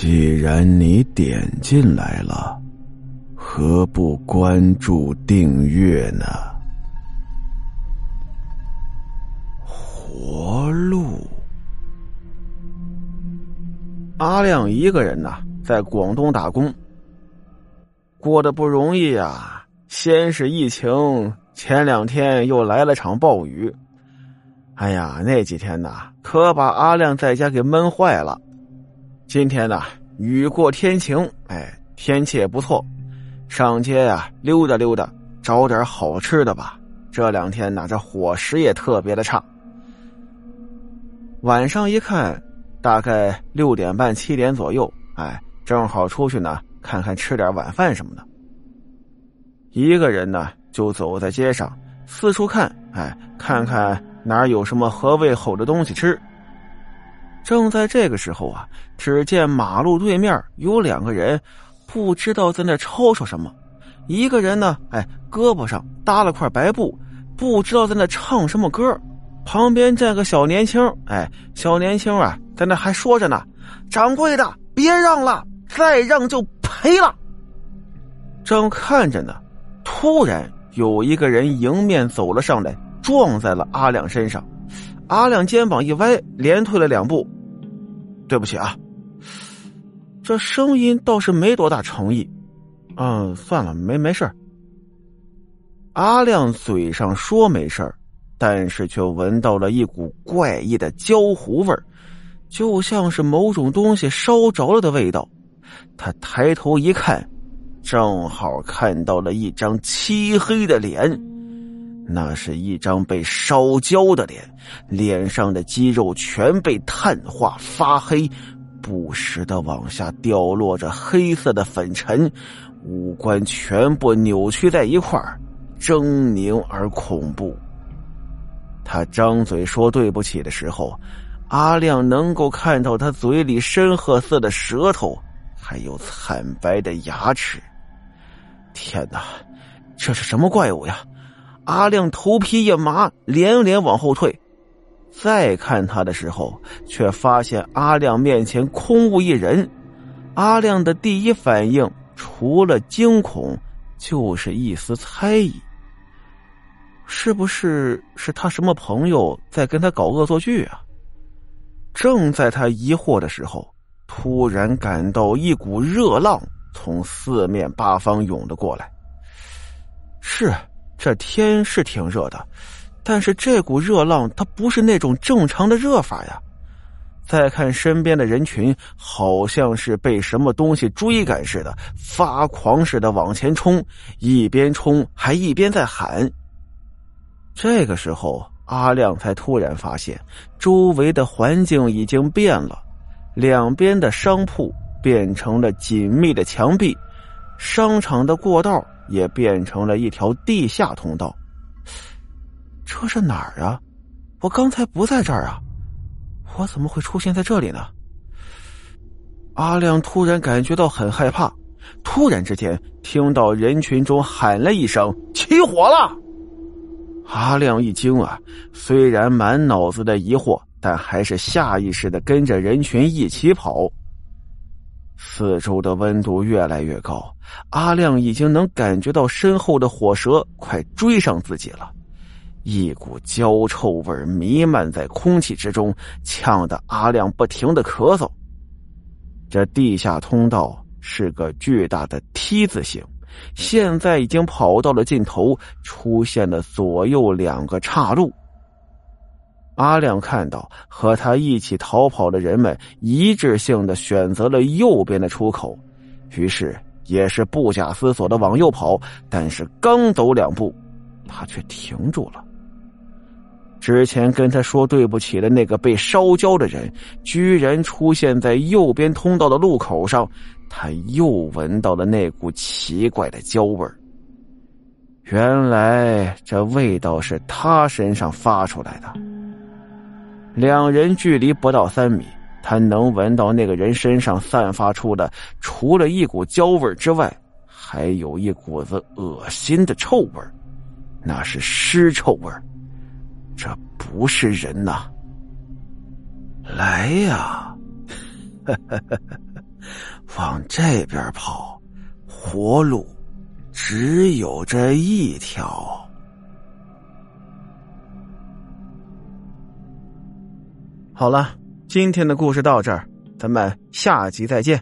既然你点进来了，何不关注订阅呢？活路。阿亮一个人呐，在广东打工，过得不容易呀。先是疫情，前两天又来了场暴雨。哎呀，那几天呐，可把阿亮在家给闷坏了。今天呢，雨过天晴，哎，天气也不错，上街呀溜达溜达，找点好吃的吧。这两天呢，这伙食也特别的差。晚上一看，大概六点半七点左右，哎，正好出去呢，看看吃点晚饭什么的。一个人呢，就走在街上，四处看，哎，看看哪有什么合胃口的东西吃。正在这个时候啊，只见马路对面有两个人，不知道在那吵吵什么。一个人呢，哎，胳膊上搭了块白布，不知道在那唱什么歌。旁边站个小年轻，哎，小年轻啊，在那还说着呢：“掌柜的，别让了，再让就赔了。”正看着呢。突然有一个人迎面走了上来，撞在了阿亮身上。阿亮肩膀一歪，连退了两步。对不起啊，这声音倒是没多大诚意。嗯，算了，没没事阿亮嘴上说没事但是却闻到了一股怪异的焦糊味就像是某种东西烧着了的味道。他抬头一看。正好看到了一张漆黑的脸，那是一张被烧焦的脸，脸上的肌肉全被碳化发黑，不时的往下掉落着黑色的粉尘，五官全部扭曲在一块儿，狰狞而恐怖。他张嘴说对不起的时候，阿亮能够看到他嘴里深褐色的舌头，还有惨白的牙齿。天哪，这是什么怪物呀！阿亮头皮一麻，连连往后退。再看他的时候，却发现阿亮面前空无一人。阿亮的第一反应除了惊恐，就是一丝猜疑：是不是是他什么朋友在跟他搞恶作剧啊？正在他疑惑的时候，突然感到一股热浪。从四面八方涌了过来。是，这天是挺热的，但是这股热浪它不是那种正常的热法呀。再看身边的人群，好像是被什么东西追赶似的，发狂似的往前冲，一边冲还一边在喊。这个时候，阿亮才突然发现，周围的环境已经变了，两边的商铺。变成了紧密的墙壁，商场的过道也变成了一条地下通道。这是哪儿啊？我刚才不在这儿啊，我怎么会出现在这里呢？阿亮突然感觉到很害怕，突然之间听到人群中喊了一声：“起火了！”阿亮一惊啊，虽然满脑子的疑惑，但还是下意识的跟着人群一起跑。四周的温度越来越高，阿亮已经能感觉到身后的火蛇快追上自己了，一股焦臭味弥漫在空气之中，呛得阿亮不停的咳嗽。这地下通道是个巨大的 T 字形，现在已经跑到了尽头，出现了左右两个岔路。阿亮看到和他一起逃跑的人们一致性的选择了右边的出口，于是也是不假思索的往右跑。但是刚走两步，他却停住了。之前跟他说对不起的那个被烧焦的人，居然出现在右边通道的路口上。他又闻到了那股奇怪的焦味原来这味道是他身上发出来的。两人距离不到三米，他能闻到那个人身上散发出的，除了一股焦味之外，还有一股子恶心的臭味那是尸臭味这不是人呐！来呀，往这边跑，活路只有这一条。好了，今天的故事到这儿，咱们下集再见。